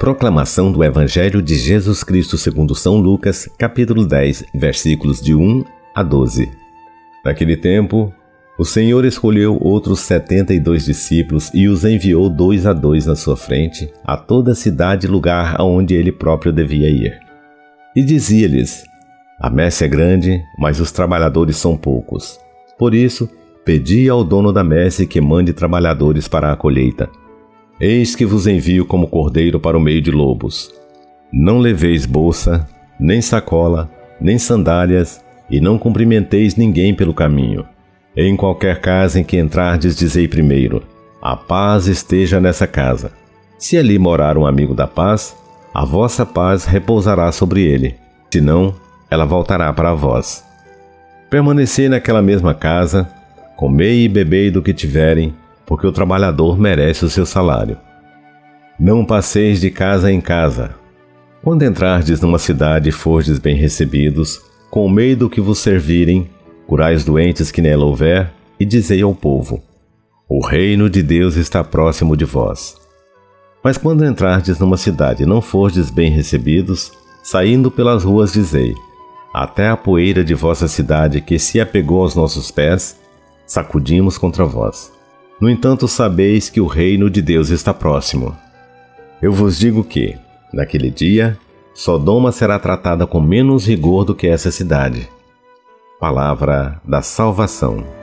Proclamação do Evangelho de Jesus Cristo segundo São Lucas, capítulo 10, versículos de 1 a 12. Naquele tempo, o Senhor escolheu outros setenta e dois discípulos e os enviou dois a dois na sua frente a toda cidade e lugar aonde ele próprio devia ir. E dizia-lhes: A messe é grande, mas os trabalhadores são poucos. Por isso, pedi ao dono da messe que mande trabalhadores para a colheita. Eis que vos envio como cordeiro para o meio de lobos. Não leveis bolsa, nem sacola, nem sandálias, e não cumprimenteis ninguém pelo caminho. Em qualquer casa em que entrardes, dizei primeiro: A paz esteja nessa casa. Se ali morar um amigo da paz, a vossa paz repousará sobre ele. Senão, ela voltará para vós. Permanecei naquela mesma casa, comei e bebei do que tiverem, porque o trabalhador merece o seu salário. Não passeis de casa em casa. Quando entrardes numa cidade e fordes bem recebidos, comei do que vos servirem curai os doentes que nela houver, e dizei ao povo: O reino de Deus está próximo de vós. Mas quando entrardes numa cidade e não fordes bem recebidos, saindo pelas ruas dizei: Até a poeira de vossa cidade que se apegou aos nossos pés, sacudimos contra vós. No entanto, sabeis que o reino de Deus está próximo. Eu vos digo que, naquele dia, Sodoma será tratada com menos rigor do que essa cidade palavra da salvação.